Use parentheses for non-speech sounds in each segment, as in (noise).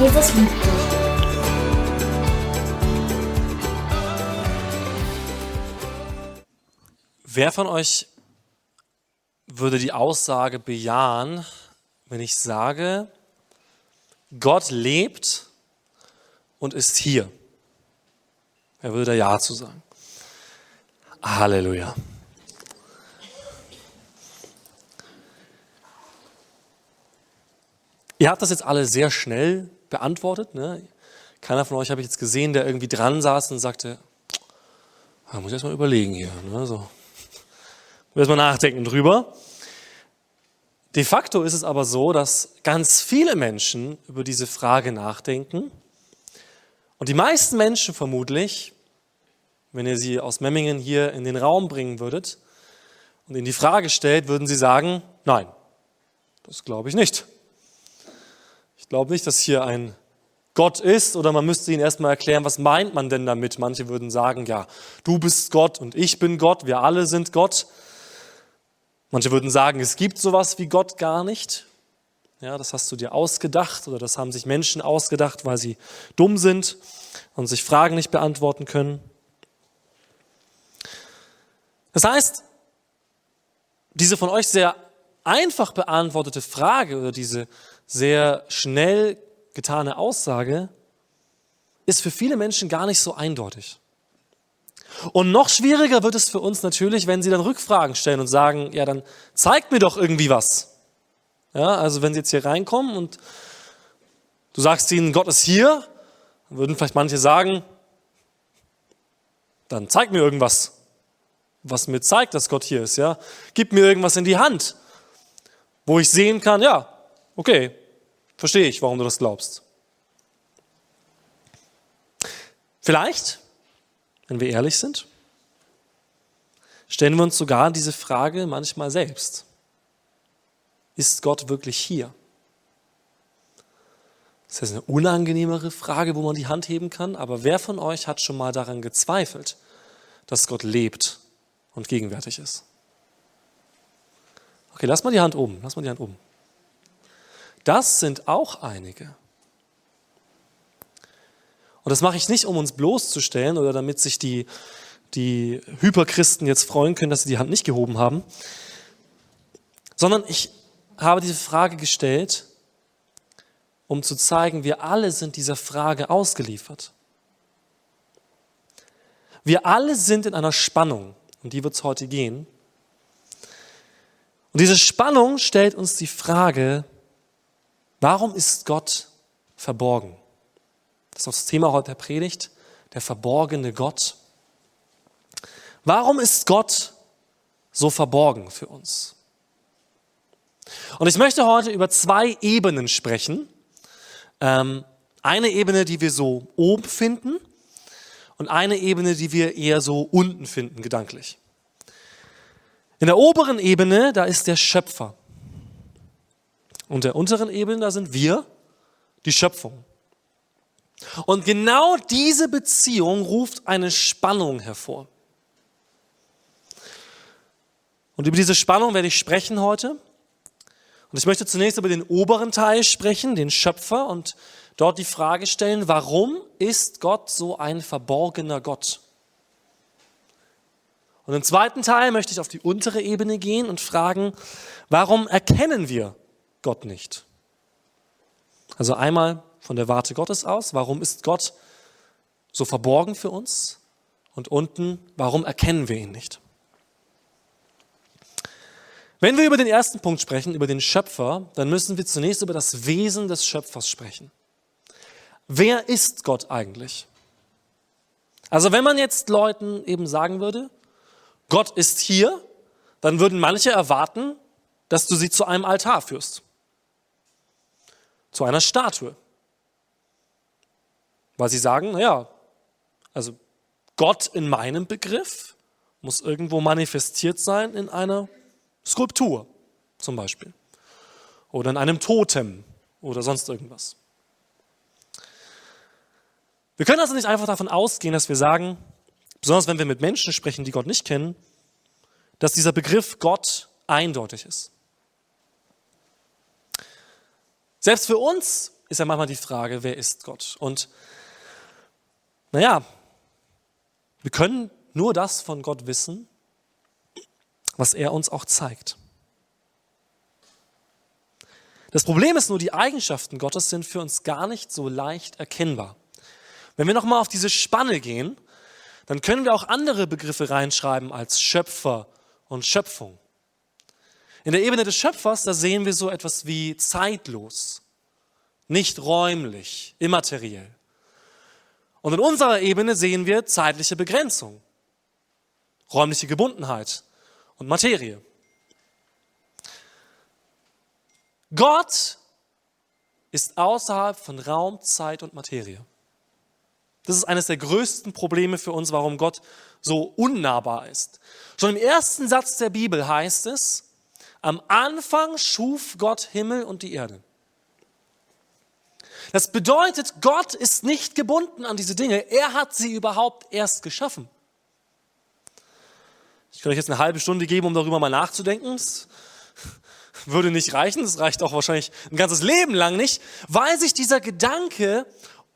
Jesus liebt dich. Wer von euch würde die Aussage bejahen, wenn ich sage, Gott lebt und ist hier? Wer würde da Ja zu sagen? Halleluja. Ihr habt das jetzt alle sehr schnell beantwortet. Ne? Keiner von euch habe ich jetzt gesehen, der irgendwie dran saß und sagte, da muss ich erst mal überlegen hier. Ne? So. Muss erst mal nachdenken drüber. De facto ist es aber so, dass ganz viele Menschen über diese Frage nachdenken. Und die meisten Menschen vermutlich, wenn ihr sie aus Memmingen hier in den Raum bringen würdet und ihnen die Frage stellt, würden sie sagen, nein, das glaube ich nicht. Glaube nicht, dass hier ein Gott ist oder man müsste ihnen erstmal erklären, was meint man denn damit? Manche würden sagen, ja, du bist Gott und ich bin Gott, wir alle sind Gott. Manche würden sagen, es gibt sowas wie Gott gar nicht. Ja, das hast du dir ausgedacht oder das haben sich Menschen ausgedacht, weil sie dumm sind und sich Fragen nicht beantworten können. Das heißt, diese von euch sehr einfach beantwortete Frage oder diese sehr schnell getane Aussage ist für viele Menschen gar nicht so eindeutig. Und noch schwieriger wird es für uns natürlich, wenn sie dann Rückfragen stellen und sagen, ja, dann zeigt mir doch irgendwie was. Ja, also wenn sie jetzt hier reinkommen und du sagst ihnen, Gott ist hier, dann würden vielleicht manche sagen, dann zeig mir irgendwas, was mir zeigt, dass Gott hier ist, ja. Gib mir irgendwas in die Hand, wo ich sehen kann, ja, okay, verstehe ich, warum du das glaubst. Vielleicht, wenn wir ehrlich sind, stellen wir uns sogar diese Frage manchmal selbst. Ist Gott wirklich hier? Das ist eine unangenehmere Frage, wo man die Hand heben kann, aber wer von euch hat schon mal daran gezweifelt, dass Gott lebt und gegenwärtig ist? Okay, lass mal die Hand oben, lass mal die Hand oben. Das sind auch einige. Und das mache ich nicht, um uns bloßzustellen oder damit sich die, die Hyperchristen jetzt freuen können, dass sie die Hand nicht gehoben haben, sondern ich habe diese Frage gestellt, um zu zeigen, wir alle sind dieser Frage ausgeliefert. Wir alle sind in einer Spannung, um die wird es heute gehen. Und diese Spannung stellt uns die Frage, Warum ist Gott verborgen? Das ist das Thema heute der Predigt, der verborgene Gott. Warum ist Gott so verborgen für uns? Und ich möchte heute über zwei Ebenen sprechen. Ähm, eine Ebene, die wir so oben finden und eine Ebene, die wir eher so unten finden, gedanklich. In der oberen Ebene, da ist der Schöpfer. Und der unteren Ebene, da sind wir, die Schöpfung. Und genau diese Beziehung ruft eine Spannung hervor. Und über diese Spannung werde ich sprechen heute. Und ich möchte zunächst über den oberen Teil sprechen, den Schöpfer, und dort die Frage stellen, warum ist Gott so ein verborgener Gott? Und im zweiten Teil möchte ich auf die untere Ebene gehen und fragen, warum erkennen wir Gott nicht. Also einmal von der Warte Gottes aus, warum ist Gott so verborgen für uns? Und unten, warum erkennen wir ihn nicht? Wenn wir über den ersten Punkt sprechen, über den Schöpfer, dann müssen wir zunächst über das Wesen des Schöpfers sprechen. Wer ist Gott eigentlich? Also wenn man jetzt Leuten eben sagen würde, Gott ist hier, dann würden manche erwarten, dass du sie zu einem Altar führst zu einer Statue. Weil sie sagen, naja, also Gott in meinem Begriff muss irgendwo manifestiert sein in einer Skulptur zum Beispiel. Oder in einem Totem oder sonst irgendwas. Wir können also nicht einfach davon ausgehen, dass wir sagen, besonders wenn wir mit Menschen sprechen, die Gott nicht kennen, dass dieser Begriff Gott eindeutig ist. Selbst für uns ist ja manchmal die Frage, wer ist Gott? Und naja, wir können nur das von Gott wissen, was er uns auch zeigt. Das Problem ist nur, die Eigenschaften Gottes sind für uns gar nicht so leicht erkennbar. Wenn wir nochmal auf diese Spanne gehen, dann können wir auch andere Begriffe reinschreiben als Schöpfer und Schöpfung. In der Ebene des Schöpfers, da sehen wir so etwas wie zeitlos, nicht räumlich, immateriell. Und in unserer Ebene sehen wir zeitliche Begrenzung, räumliche Gebundenheit und Materie. Gott ist außerhalb von Raum, Zeit und Materie. Das ist eines der größten Probleme für uns, warum Gott so unnahbar ist. Schon im ersten Satz der Bibel heißt es, am Anfang schuf Gott Himmel und die Erde. Das bedeutet, Gott ist nicht gebunden an diese Dinge. Er hat sie überhaupt erst geschaffen. Ich kann euch jetzt eine halbe Stunde geben, um darüber mal nachzudenken. Das (laughs) würde nicht reichen. Das reicht auch wahrscheinlich ein ganzes Leben lang nicht, weil sich dieser Gedanke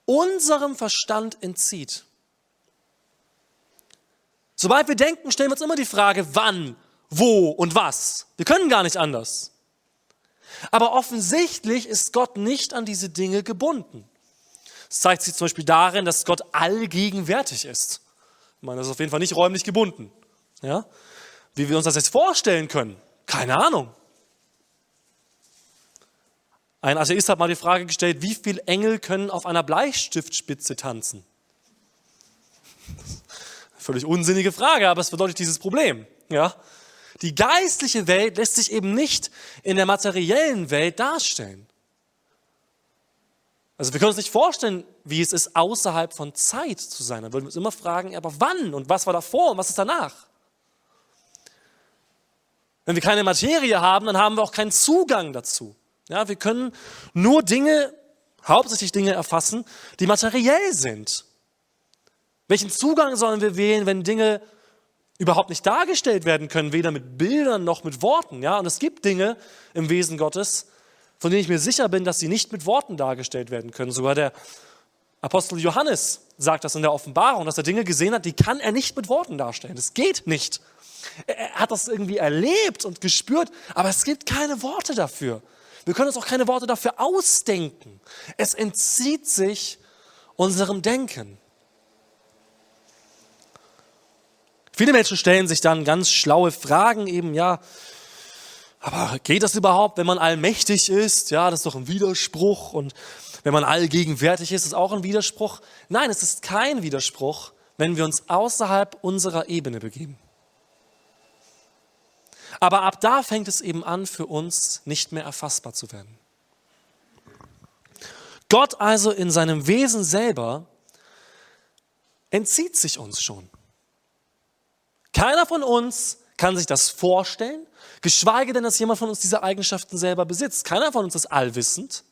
unserem Verstand entzieht. Sobald wir denken, stellen wir uns immer die Frage, wann wo und was. Wir können gar nicht anders. Aber offensichtlich ist Gott nicht an diese Dinge gebunden. Das zeigt sich zum Beispiel darin, dass Gott allgegenwärtig ist. Ich meine, das ist auf jeden Fall nicht räumlich gebunden. Ja? Wie wir uns das jetzt vorstellen können, keine Ahnung. Ein Atheist hat mal die Frage gestellt, wie viele Engel können auf einer Bleistiftspitze tanzen? Völlig unsinnige Frage, aber es verdeutlicht dieses Problem. Ja? Die geistliche Welt lässt sich eben nicht in der materiellen Welt darstellen. Also wir können uns nicht vorstellen, wie es ist, außerhalb von Zeit zu sein. Dann würden wir uns immer fragen, aber wann und was war davor und was ist danach? Wenn wir keine Materie haben, dann haben wir auch keinen Zugang dazu. Ja, wir können nur Dinge, hauptsächlich Dinge erfassen, die materiell sind. Welchen Zugang sollen wir wählen, wenn Dinge überhaupt nicht dargestellt werden können, weder mit Bildern noch mit Worten. Ja? Und es gibt Dinge im Wesen Gottes, von denen ich mir sicher bin, dass sie nicht mit Worten dargestellt werden können. Sogar der Apostel Johannes sagt das in der Offenbarung, dass er Dinge gesehen hat, die kann er nicht mit Worten darstellen. Das geht nicht. Er hat das irgendwie erlebt und gespürt, aber es gibt keine Worte dafür. Wir können uns auch keine Worte dafür ausdenken. Es entzieht sich unserem Denken. Viele Menschen stellen sich dann ganz schlaue Fragen eben, ja, aber geht das überhaupt, wenn man allmächtig ist? Ja, das ist doch ein Widerspruch. Und wenn man allgegenwärtig ist, ist auch ein Widerspruch. Nein, es ist kein Widerspruch, wenn wir uns außerhalb unserer Ebene begeben. Aber ab da fängt es eben an, für uns nicht mehr erfassbar zu werden. Gott also in seinem Wesen selber entzieht sich uns schon. Keiner von uns kann sich das vorstellen, geschweige denn, dass jemand von uns diese Eigenschaften selber besitzt. Keiner von uns ist allwissend,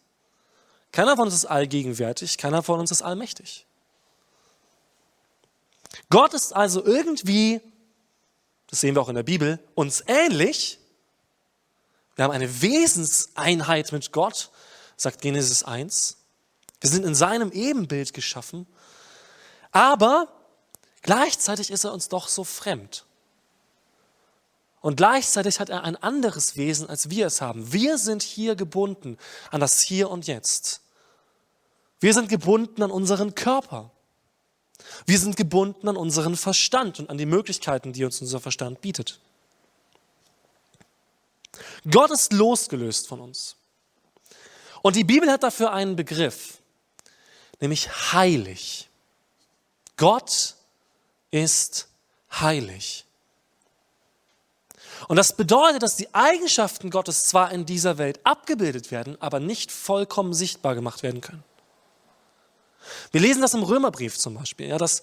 keiner von uns ist allgegenwärtig, keiner von uns ist allmächtig. Gott ist also irgendwie, das sehen wir auch in der Bibel, uns ähnlich. Wir haben eine Wesenseinheit mit Gott, sagt Genesis 1. Wir sind in seinem Ebenbild geschaffen, aber Gleichzeitig ist er uns doch so fremd. Und gleichzeitig hat er ein anderes Wesen, als wir es haben. Wir sind hier gebunden an das Hier und Jetzt. Wir sind gebunden an unseren Körper. Wir sind gebunden an unseren Verstand und an die Möglichkeiten, die uns unser Verstand bietet. Gott ist losgelöst von uns. Und die Bibel hat dafür einen Begriff, nämlich heilig. Gott ist heilig. Und das bedeutet, dass die Eigenschaften Gottes zwar in dieser Welt abgebildet werden, aber nicht vollkommen sichtbar gemacht werden können. Wir lesen das im Römerbrief zum Beispiel, ja, dass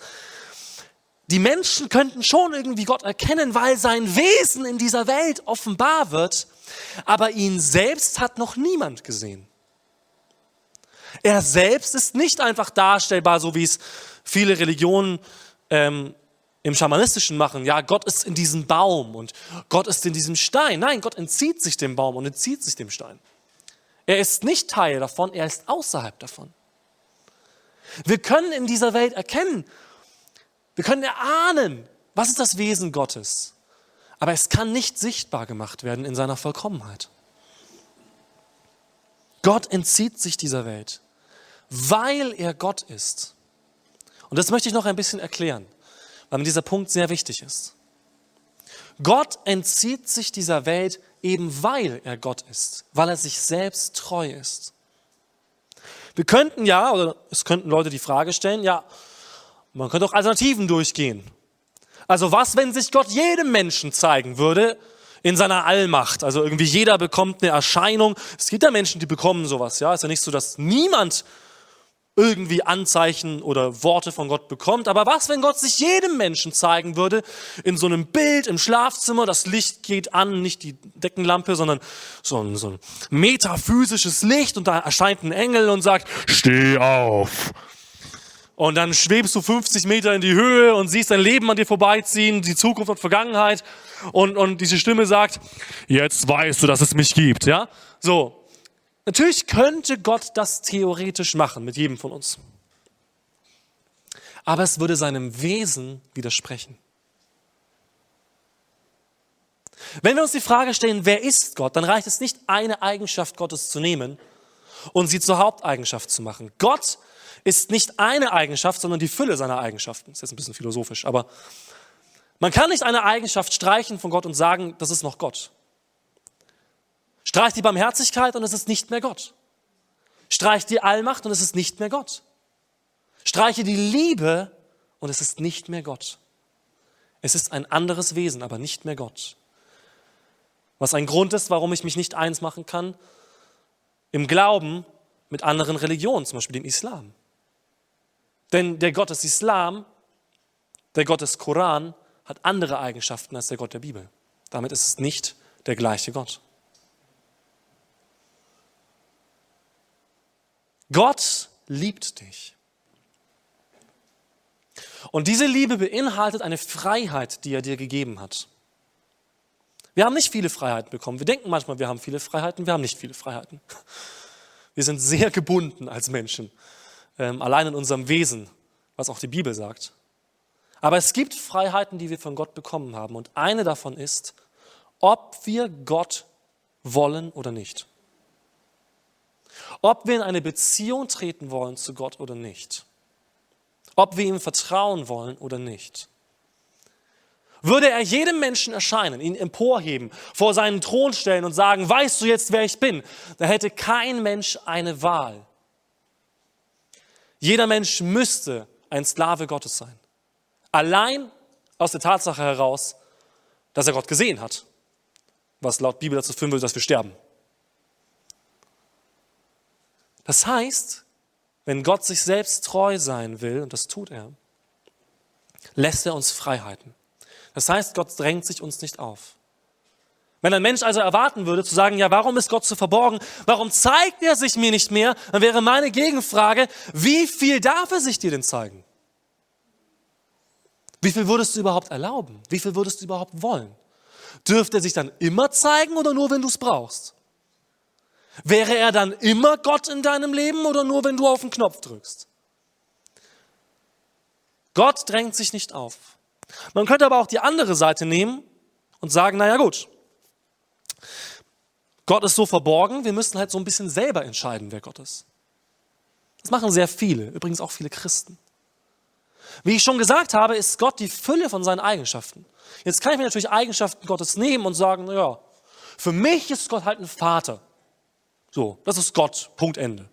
die Menschen könnten schon irgendwie Gott erkennen, weil sein Wesen in dieser Welt offenbar wird, aber ihn selbst hat noch niemand gesehen. Er selbst ist nicht einfach darstellbar, so wie es viele Religionen ähm, im Schamanistischen machen, ja, Gott ist in diesem Baum und Gott ist in diesem Stein. Nein, Gott entzieht sich dem Baum und entzieht sich dem Stein. Er ist nicht Teil davon, er ist außerhalb davon. Wir können in dieser Welt erkennen, wir können erahnen, was ist das Wesen Gottes. Aber es kann nicht sichtbar gemacht werden in seiner Vollkommenheit. Gott entzieht sich dieser Welt, weil er Gott ist. Und das möchte ich noch ein bisschen erklären, weil mir dieser Punkt sehr wichtig ist. Gott entzieht sich dieser Welt eben weil er Gott ist, weil er sich selbst treu ist. Wir könnten ja, oder es könnten Leute die Frage stellen, ja, man könnte auch Alternativen durchgehen. Also was, wenn sich Gott jedem Menschen zeigen würde in seiner Allmacht? Also irgendwie jeder bekommt eine Erscheinung. Es gibt ja Menschen, die bekommen sowas, ja. Es ist ja nicht so, dass niemand irgendwie Anzeichen oder Worte von Gott bekommt. Aber was, wenn Gott sich jedem Menschen zeigen würde, in so einem Bild im Schlafzimmer, das Licht geht an, nicht die Deckenlampe, sondern so ein, so ein metaphysisches Licht und da erscheint ein Engel und sagt, steh auf. Und dann schwebst du 50 Meter in die Höhe und siehst dein Leben an dir vorbeiziehen, die Zukunft und Vergangenheit. Und, und diese Stimme sagt, jetzt weißt du, dass es mich gibt, ja? So. Natürlich könnte Gott das theoretisch machen mit jedem von uns. Aber es würde seinem Wesen widersprechen. Wenn wir uns die Frage stellen, wer ist Gott, dann reicht es nicht, eine Eigenschaft Gottes zu nehmen und sie zur Haupteigenschaft zu machen. Gott ist nicht eine Eigenschaft, sondern die Fülle seiner Eigenschaften. Das ist jetzt ein bisschen philosophisch, aber man kann nicht eine Eigenschaft streichen von Gott und sagen, das ist noch Gott. Streich die Barmherzigkeit und es ist nicht mehr Gott. Streich die Allmacht und es ist nicht mehr Gott. Streiche die Liebe und es ist nicht mehr Gott. Es ist ein anderes Wesen, aber nicht mehr Gott. Was ein Grund ist, warum ich mich nicht eins machen kann im Glauben mit anderen Religionen, zum Beispiel dem Islam. Denn der Gott des Islam, der Gott des Koran, hat andere Eigenschaften als der Gott der Bibel. Damit ist es nicht der gleiche Gott. Gott liebt dich. Und diese Liebe beinhaltet eine Freiheit, die er dir gegeben hat. Wir haben nicht viele Freiheiten bekommen. Wir denken manchmal, wir haben viele Freiheiten. Wir haben nicht viele Freiheiten. Wir sind sehr gebunden als Menschen, ähm, allein in unserem Wesen, was auch die Bibel sagt. Aber es gibt Freiheiten, die wir von Gott bekommen haben. Und eine davon ist, ob wir Gott wollen oder nicht. Ob wir in eine Beziehung treten wollen zu Gott oder nicht. Ob wir ihm vertrauen wollen oder nicht. Würde er jedem Menschen erscheinen, ihn emporheben, vor seinen Thron stellen und sagen, weißt du jetzt, wer ich bin, dann hätte kein Mensch eine Wahl. Jeder Mensch müsste ein Sklave Gottes sein. Allein aus der Tatsache heraus, dass er Gott gesehen hat, was laut Bibel dazu führen würde, dass wir sterben. Das heißt, wenn Gott sich selbst treu sein will, und das tut er, lässt er uns Freiheiten. Das heißt, Gott drängt sich uns nicht auf. Wenn ein Mensch also erwarten würde, zu sagen, ja, warum ist Gott so verborgen? Warum zeigt er sich mir nicht mehr? Dann wäre meine Gegenfrage, wie viel darf er sich dir denn zeigen? Wie viel würdest du überhaupt erlauben? Wie viel würdest du überhaupt wollen? Dürfte er sich dann immer zeigen oder nur, wenn du es brauchst? Wäre er dann immer Gott in deinem Leben oder nur, wenn du auf den Knopf drückst? Gott drängt sich nicht auf. Man könnte aber auch die andere Seite nehmen und sagen, naja gut, Gott ist so verborgen, wir müssen halt so ein bisschen selber entscheiden, wer Gott ist. Das machen sehr viele, übrigens auch viele Christen. Wie ich schon gesagt habe, ist Gott die Fülle von seinen Eigenschaften. Jetzt kann ich mir natürlich Eigenschaften Gottes nehmen und sagen, naja, für mich ist Gott halt ein Vater. So, das ist Gott, Punkt Ende.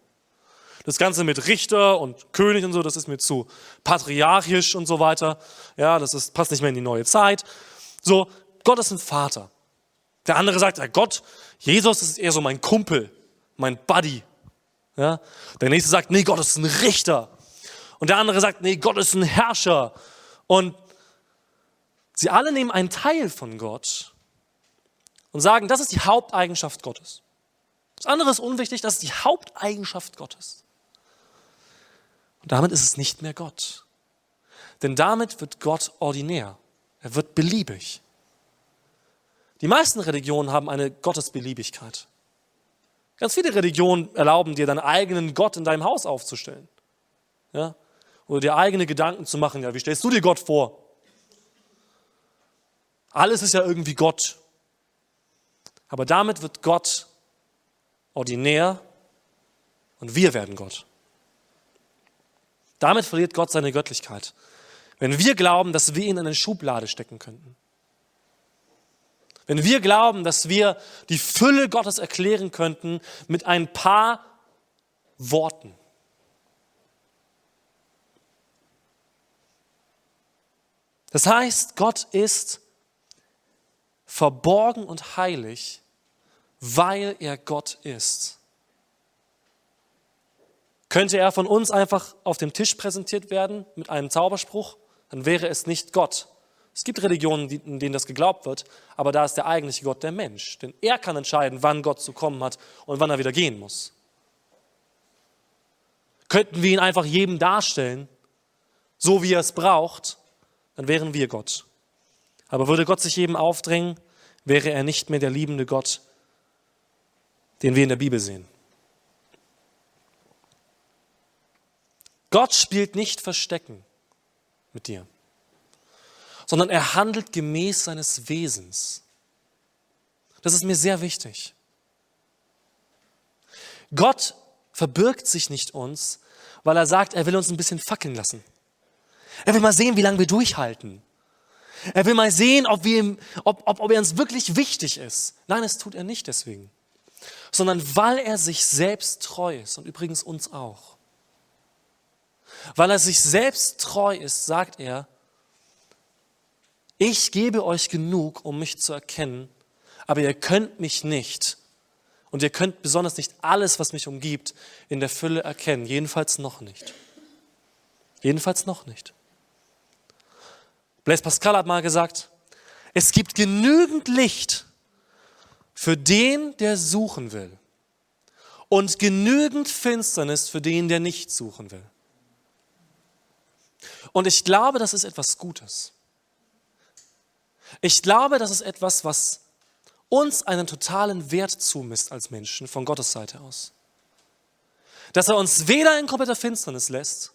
Das Ganze mit Richter und König und so, das ist mir zu patriarchisch und so weiter. Ja, das ist, passt nicht mehr in die neue Zeit. So, Gott ist ein Vater. Der andere sagt, ja Gott, Jesus ist eher so mein Kumpel, mein Buddy. Ja? Der nächste sagt, nee, Gott ist ein Richter. Und der andere sagt, nee, Gott ist ein Herrscher. Und sie alle nehmen einen Teil von Gott und sagen, das ist die Haupteigenschaft Gottes. Das andere ist unwichtig, das ist die Haupteigenschaft Gottes. Und damit ist es nicht mehr Gott. Denn damit wird Gott ordinär. Er wird beliebig. Die meisten Religionen haben eine Gottesbeliebigkeit. Ganz viele Religionen erlauben dir, deinen eigenen Gott in deinem Haus aufzustellen. Ja? Oder dir eigene Gedanken zu machen. Ja, wie stellst du dir Gott vor? Alles ist ja irgendwie Gott. Aber damit wird Gott ordinär und wir werden Gott. Damit verliert Gott seine Göttlichkeit. Wenn wir glauben, dass wir ihn in eine Schublade stecken könnten. Wenn wir glauben, dass wir die Fülle Gottes erklären könnten mit ein paar Worten. Das heißt, Gott ist verborgen und heilig, weil er Gott ist. Könnte er von uns einfach auf dem Tisch präsentiert werden mit einem Zauberspruch, dann wäre es nicht Gott. Es gibt Religionen, in denen das geglaubt wird, aber da ist der eigentliche Gott der Mensch. Denn er kann entscheiden, wann Gott zu kommen hat und wann er wieder gehen muss. Könnten wir ihn einfach jedem darstellen, so wie er es braucht, dann wären wir Gott. Aber würde Gott sich jedem aufdrängen, wäre er nicht mehr der liebende Gott, den wir in der Bibel sehen. Gott spielt nicht Verstecken mit dir, sondern er handelt gemäß seines Wesens. Das ist mir sehr wichtig. Gott verbirgt sich nicht uns, weil er sagt, er will uns ein bisschen fackeln lassen. Er will mal sehen, wie lange wir durchhalten. Er will mal sehen, ob, wir, ob, ob, ob er uns wirklich wichtig ist. Nein, das tut er nicht deswegen, sondern weil er sich selbst treu ist und übrigens uns auch. Weil er sich selbst treu ist, sagt er, ich gebe euch genug, um mich zu erkennen, aber ihr könnt mich nicht. Und ihr könnt besonders nicht alles, was mich umgibt, in der Fülle erkennen. Jedenfalls noch nicht. Jedenfalls noch nicht. Blaise Pascal hat mal gesagt, es gibt genügend Licht für den, der suchen will und genügend Finsternis für den, der nicht suchen will. Und ich glaube, das ist etwas Gutes. Ich glaube, das ist etwas, was uns einen totalen Wert zumisst als Menschen von Gottes Seite aus. Dass er uns weder in kompletter Finsternis lässt,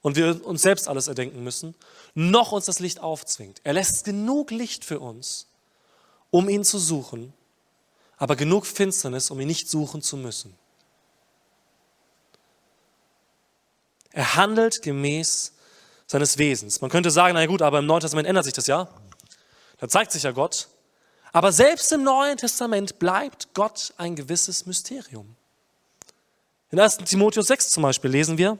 und wir uns selbst alles erdenken müssen, noch uns das Licht aufzwingt. Er lässt genug Licht für uns, um ihn zu suchen, aber genug Finsternis, um ihn nicht suchen zu müssen. Er handelt gemäß seines Wesens. Man könnte sagen, na gut, aber im Neuen Testament ändert sich das ja. Da zeigt sich ja Gott. Aber selbst im Neuen Testament bleibt Gott ein gewisses Mysterium. In 1. Timotheus 6 zum Beispiel lesen wir,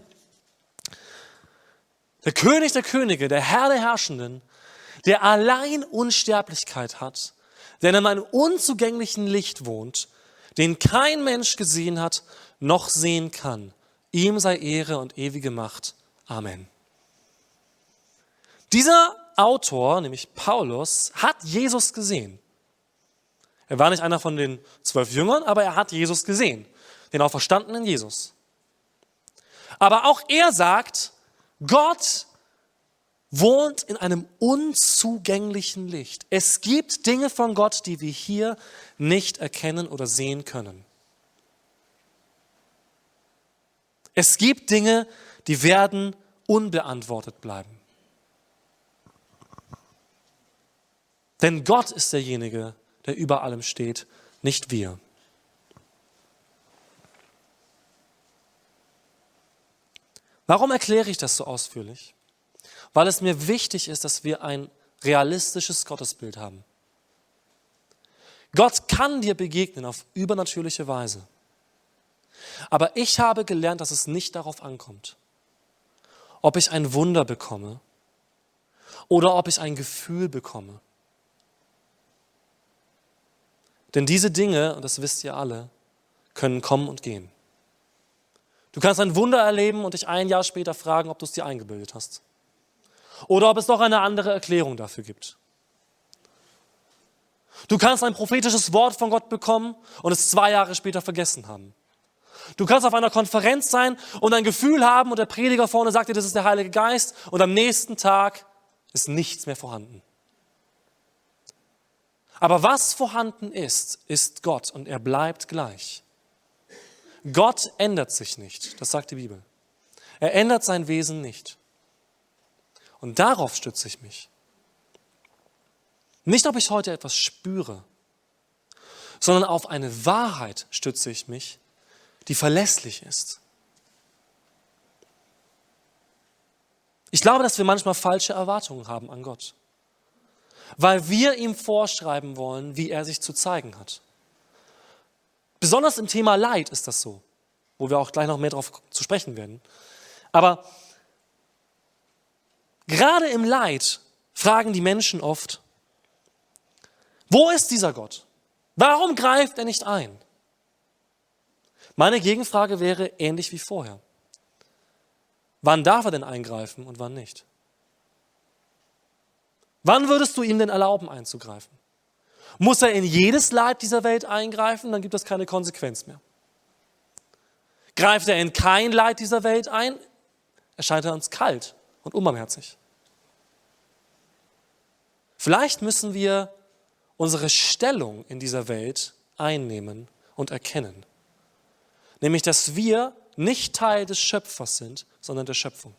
der König der Könige, der Herr der Herrschenden, der allein Unsterblichkeit hat, der in einem unzugänglichen Licht wohnt, den kein Mensch gesehen hat, noch sehen kann. Ihm sei Ehre und ewige Macht. Amen. Dieser Autor, nämlich Paulus, hat Jesus gesehen. Er war nicht einer von den zwölf Jüngern, aber er hat Jesus gesehen, den auferstandenen Jesus. Aber auch er sagt, Gott wohnt in einem unzugänglichen Licht. Es gibt Dinge von Gott, die wir hier nicht erkennen oder sehen können. Es gibt Dinge, die werden unbeantwortet bleiben. Denn Gott ist derjenige, der über allem steht, nicht wir. Warum erkläre ich das so ausführlich? Weil es mir wichtig ist, dass wir ein realistisches Gottesbild haben. Gott kann dir begegnen auf übernatürliche Weise. Aber ich habe gelernt, dass es nicht darauf ankommt, ob ich ein Wunder bekomme oder ob ich ein Gefühl bekomme. Denn diese Dinge, und das wisst ihr alle, können kommen und gehen. Du kannst ein Wunder erleben und dich ein Jahr später fragen, ob du es dir eingebildet hast. Oder ob es noch eine andere Erklärung dafür gibt. Du kannst ein prophetisches Wort von Gott bekommen und es zwei Jahre später vergessen haben. Du kannst auf einer Konferenz sein und ein Gefühl haben und der Prediger vorne sagt dir, das ist der Heilige Geist und am nächsten Tag ist nichts mehr vorhanden. Aber was vorhanden ist, ist Gott und er bleibt gleich. Gott ändert sich nicht, das sagt die Bibel. Er ändert sein Wesen nicht. Und darauf stütze ich mich. Nicht, ob ich heute etwas spüre, sondern auf eine Wahrheit stütze ich mich, die verlässlich ist. Ich glaube, dass wir manchmal falsche Erwartungen haben an Gott, weil wir ihm vorschreiben wollen, wie er sich zu zeigen hat. Besonders im Thema Leid ist das so, wo wir auch gleich noch mehr darauf zu sprechen werden. Aber gerade im Leid fragen die Menschen oft, wo ist dieser Gott? Warum greift er nicht ein? Meine Gegenfrage wäre ähnlich wie vorher. Wann darf er denn eingreifen und wann nicht? Wann würdest du ihm denn erlauben einzugreifen? Muss er in jedes Leid dieser Welt eingreifen, dann gibt es keine Konsequenz mehr. Greift er in kein Leid dieser Welt ein, erscheint er uns kalt und unbarmherzig. Vielleicht müssen wir unsere Stellung in dieser Welt einnehmen und erkennen. Nämlich, dass wir nicht Teil des Schöpfers sind, sondern der Schöpfung.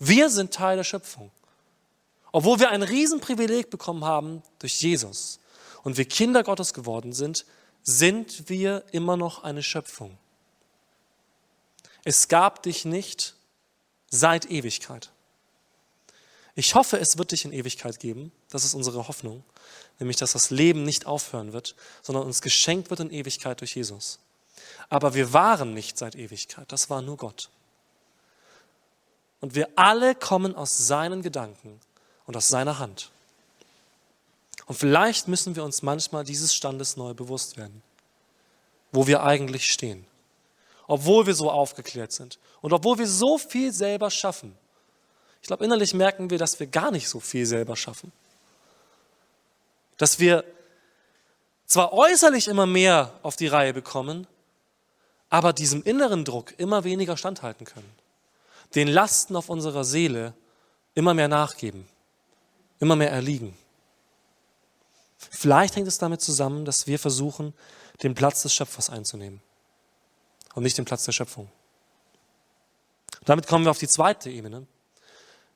Wir sind Teil der Schöpfung. Obwohl wir ein Riesenprivileg bekommen haben durch Jesus und wir Kinder Gottes geworden sind, sind wir immer noch eine Schöpfung. Es gab dich nicht seit Ewigkeit. Ich hoffe, es wird dich in Ewigkeit geben. Das ist unsere Hoffnung. Nämlich, dass das Leben nicht aufhören wird, sondern uns geschenkt wird in Ewigkeit durch Jesus. Aber wir waren nicht seit Ewigkeit. Das war nur Gott. Und wir alle kommen aus seinen Gedanken und aus seiner Hand. Und vielleicht müssen wir uns manchmal dieses Standes neu bewusst werden, wo wir eigentlich stehen. Obwohl wir so aufgeklärt sind und obwohl wir so viel selber schaffen ich glaube, innerlich merken wir, dass wir gar nicht so viel selber schaffen. Dass wir zwar äußerlich immer mehr auf die Reihe bekommen, aber diesem inneren Druck immer weniger standhalten können. Den Lasten auf unserer Seele immer mehr nachgeben, immer mehr erliegen. Vielleicht hängt es damit zusammen, dass wir versuchen, den Platz des Schöpfers einzunehmen und nicht den Platz der Schöpfung. Damit kommen wir auf die zweite Ebene,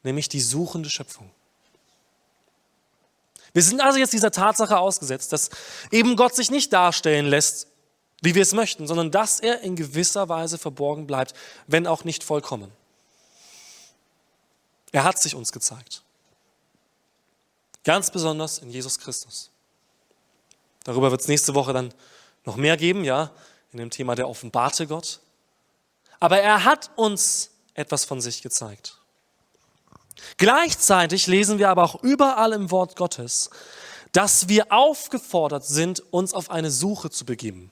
nämlich die suchende Schöpfung. Wir sind also jetzt dieser Tatsache ausgesetzt, dass eben Gott sich nicht darstellen lässt, wie wir es möchten, sondern dass er in gewisser Weise verborgen bleibt, wenn auch nicht vollkommen. Er hat sich uns gezeigt. Ganz besonders in Jesus Christus. Darüber wird es nächste Woche dann noch mehr geben, ja, in dem Thema der offenbarte Gott. Aber er hat uns etwas von sich gezeigt. Gleichzeitig lesen wir aber auch überall im Wort Gottes, dass wir aufgefordert sind, uns auf eine Suche zu begeben.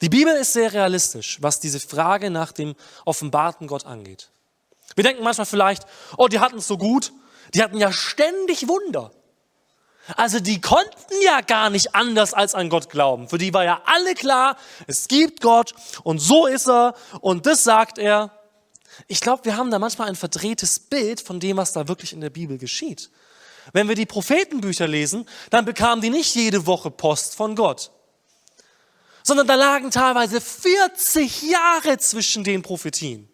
Die Bibel ist sehr realistisch, was diese Frage nach dem offenbarten Gott angeht. Wir denken manchmal vielleicht, oh, die hatten es so gut, die hatten ja ständig Wunder. Also die konnten ja gar nicht anders als an Gott glauben. Für die war ja alle klar, es gibt Gott und so ist er und das sagt er. Ich glaube, wir haben da manchmal ein verdrehtes Bild von dem, was da wirklich in der Bibel geschieht. Wenn wir die Prophetenbücher lesen, dann bekamen die nicht jede Woche Post von Gott, sondern da lagen teilweise 40 Jahre zwischen den Prophetien,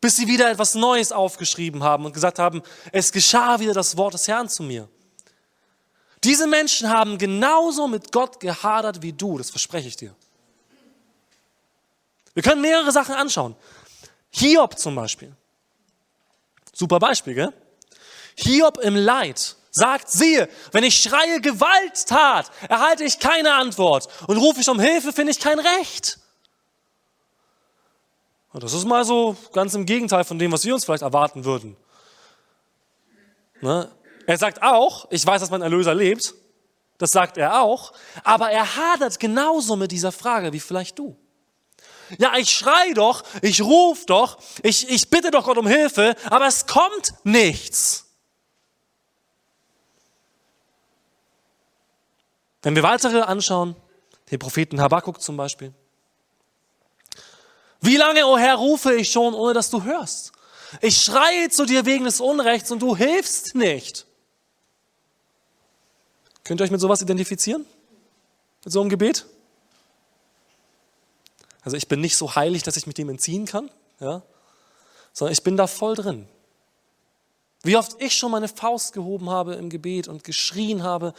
bis sie wieder etwas Neues aufgeschrieben haben und gesagt haben, es geschah wieder das Wort des Herrn zu mir. Diese Menschen haben genauso mit Gott gehadert wie du, das verspreche ich dir. Wir können mehrere Sachen anschauen. Hiob zum Beispiel. Super Beispiel, gell? Hiob im Leid sagt, siehe, wenn ich schreie Gewalttat, erhalte ich keine Antwort und rufe ich um Hilfe, finde ich kein Recht. Und das ist mal so ganz im Gegenteil von dem, was wir uns vielleicht erwarten würden. Ne? Er sagt auch, ich weiß, dass mein Erlöser lebt. Das sagt er auch. Aber er hadert genauso mit dieser Frage wie vielleicht du. Ja, ich schrei doch, ich ruf doch, ich, ich bitte doch Gott um Hilfe, aber es kommt nichts. Wenn wir weitere anschauen, den Propheten Habakkuk zum Beispiel. Wie lange, o oh Herr, rufe ich schon, ohne dass du hörst? Ich schreie zu dir wegen des Unrechts und du hilfst nicht. Könnt ihr euch mit sowas identifizieren? Mit so einem Gebet? Also ich bin nicht so heilig, dass ich mich dem entziehen kann, ja? sondern ich bin da voll drin. Wie oft ich schon meine Faust gehoben habe im Gebet und geschrien habe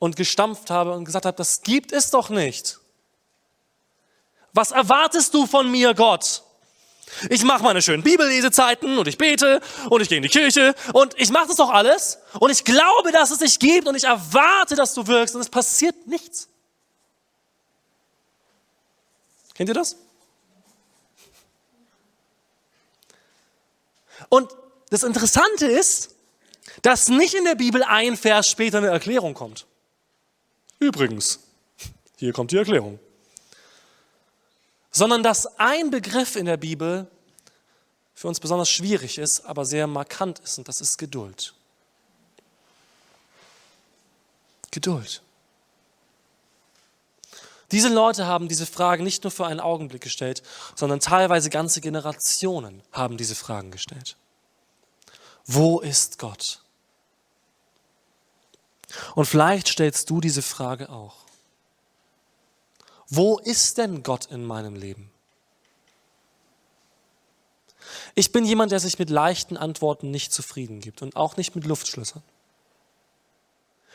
und gestampft habe und gesagt habe, das gibt es doch nicht. Was erwartest du von mir, Gott? Ich mache meine schönen Bibellesezeiten und ich bete und ich gehe in die Kirche und ich mache das doch alles und ich glaube, dass es dich gibt und ich erwarte, dass du wirkst und es passiert nichts. Kennt ihr das? Und das Interessante ist, dass nicht in der Bibel ein Vers später eine Erklärung kommt. Übrigens, hier kommt die Erklärung. Sondern dass ein Begriff in der Bibel für uns besonders schwierig ist, aber sehr markant ist, und das ist Geduld. Geduld. Diese Leute haben diese Fragen nicht nur für einen Augenblick gestellt, sondern teilweise ganze Generationen haben diese Fragen gestellt. Wo ist Gott? Und vielleicht stellst du diese Frage auch. Wo ist denn Gott in meinem Leben? Ich bin jemand, der sich mit leichten Antworten nicht zufrieden gibt und auch nicht mit Luftschlössern.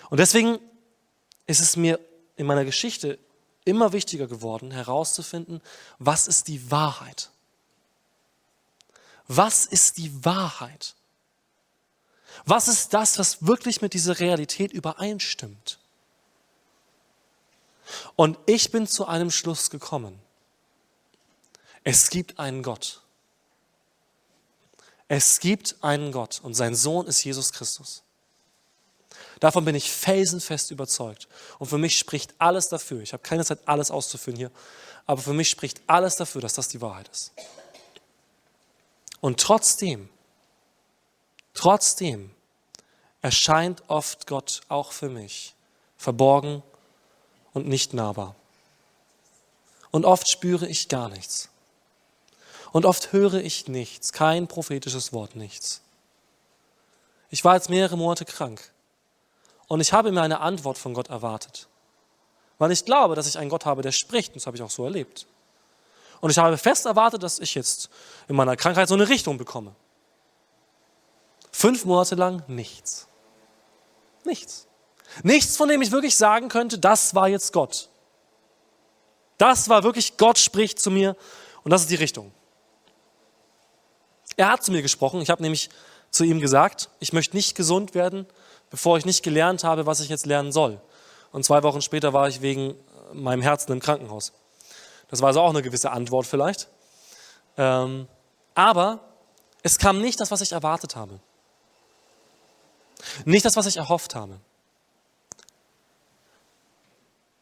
Und deswegen ist es mir in meiner Geschichte immer wichtiger geworden, herauszufinden, was ist die Wahrheit? Was ist die Wahrheit? Was ist das, was wirklich mit dieser Realität übereinstimmt? Und ich bin zu einem Schluss gekommen. Es gibt einen Gott. Es gibt einen Gott und sein Sohn ist Jesus Christus. Davon bin ich felsenfest überzeugt. Und für mich spricht alles dafür. Ich habe keine Zeit, alles auszuführen hier. Aber für mich spricht alles dafür, dass das die Wahrheit ist. Und trotzdem Trotzdem erscheint oft Gott auch für mich verborgen und nicht nahbar. Und oft spüre ich gar nichts. Und oft höre ich nichts, kein prophetisches Wort, nichts. Ich war jetzt mehrere Monate krank und ich habe mir eine Antwort von Gott erwartet, weil ich glaube, dass ich einen Gott habe, der spricht, und das habe ich auch so erlebt. Und ich habe fest erwartet, dass ich jetzt in meiner Krankheit so eine Richtung bekomme. Fünf Monate lang nichts. Nichts. Nichts, von dem ich wirklich sagen könnte, das war jetzt Gott. Das war wirklich, Gott spricht zu mir und das ist die Richtung. Er hat zu mir gesprochen. Ich habe nämlich zu ihm gesagt, ich möchte nicht gesund werden, bevor ich nicht gelernt habe, was ich jetzt lernen soll. Und zwei Wochen später war ich wegen meinem Herzen im Krankenhaus. Das war also auch eine gewisse Antwort vielleicht. Ähm, aber es kam nicht das, was ich erwartet habe. Nicht das, was ich erhofft habe.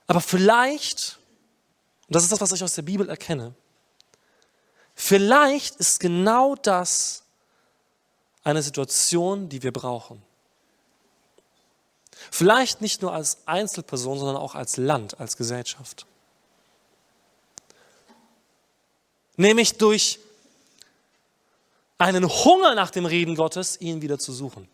Aber vielleicht, und das ist das, was ich aus der Bibel erkenne, vielleicht ist genau das eine Situation, die wir brauchen. Vielleicht nicht nur als Einzelperson, sondern auch als Land, als Gesellschaft. Nämlich durch einen Hunger nach dem Reden Gottes, ihn wieder zu suchen.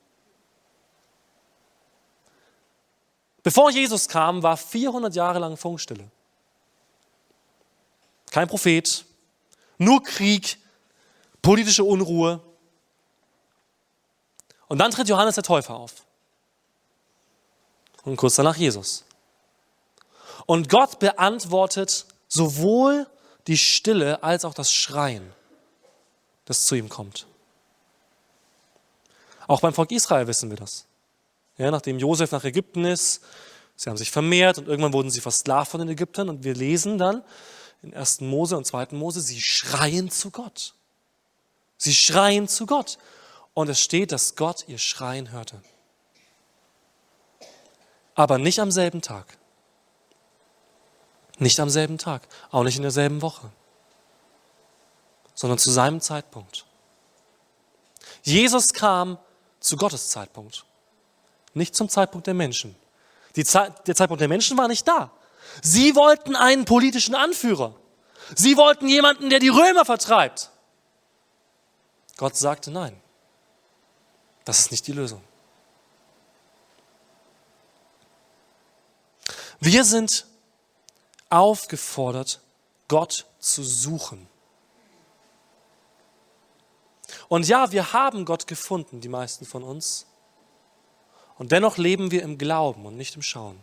Bevor Jesus kam, war 400 Jahre lang Funkstille. Kein Prophet, nur Krieg, politische Unruhe. Und dann tritt Johannes der Täufer auf. Und kurz danach Jesus. Und Gott beantwortet sowohl die Stille als auch das Schreien, das zu ihm kommt. Auch beim Volk Israel wissen wir das. Ja, nachdem Josef nach Ägypten ist, sie haben sich vermehrt und irgendwann wurden sie versklavt von den Ägyptern und wir lesen dann in 1. Mose und 2. Mose, sie schreien zu Gott. Sie schreien zu Gott. Und es steht, dass Gott ihr Schreien hörte. Aber nicht am selben Tag. Nicht am selben Tag, auch nicht in derselben Woche, sondern zu seinem Zeitpunkt. Jesus kam zu Gottes Zeitpunkt nicht zum Zeitpunkt der Menschen. Zeit, der Zeitpunkt der Menschen war nicht da. Sie wollten einen politischen Anführer. Sie wollten jemanden, der die Römer vertreibt. Gott sagte nein. Das ist nicht die Lösung. Wir sind aufgefordert, Gott zu suchen. Und ja, wir haben Gott gefunden, die meisten von uns. Und dennoch leben wir im Glauben und nicht im Schauen.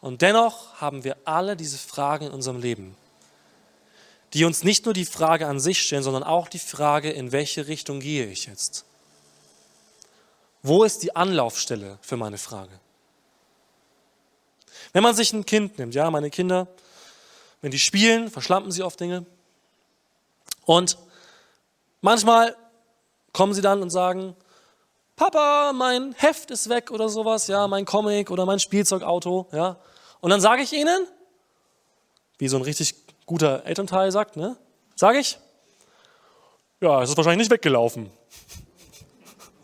Und dennoch haben wir alle diese Fragen in unserem Leben, die uns nicht nur die Frage an sich stellen, sondern auch die Frage, in welche Richtung gehe ich jetzt? Wo ist die Anlaufstelle für meine Frage? Wenn man sich ein Kind nimmt, ja, meine Kinder, wenn die spielen, verschlampen sie oft Dinge. Und manchmal kommen sie dann und sagen, Papa, mein Heft ist weg oder sowas, ja, mein Comic oder mein Spielzeugauto, ja. Und dann sage ich ihnen, wie so ein richtig guter Elternteil sagt, ne, sage ich, ja, es ist wahrscheinlich nicht weggelaufen.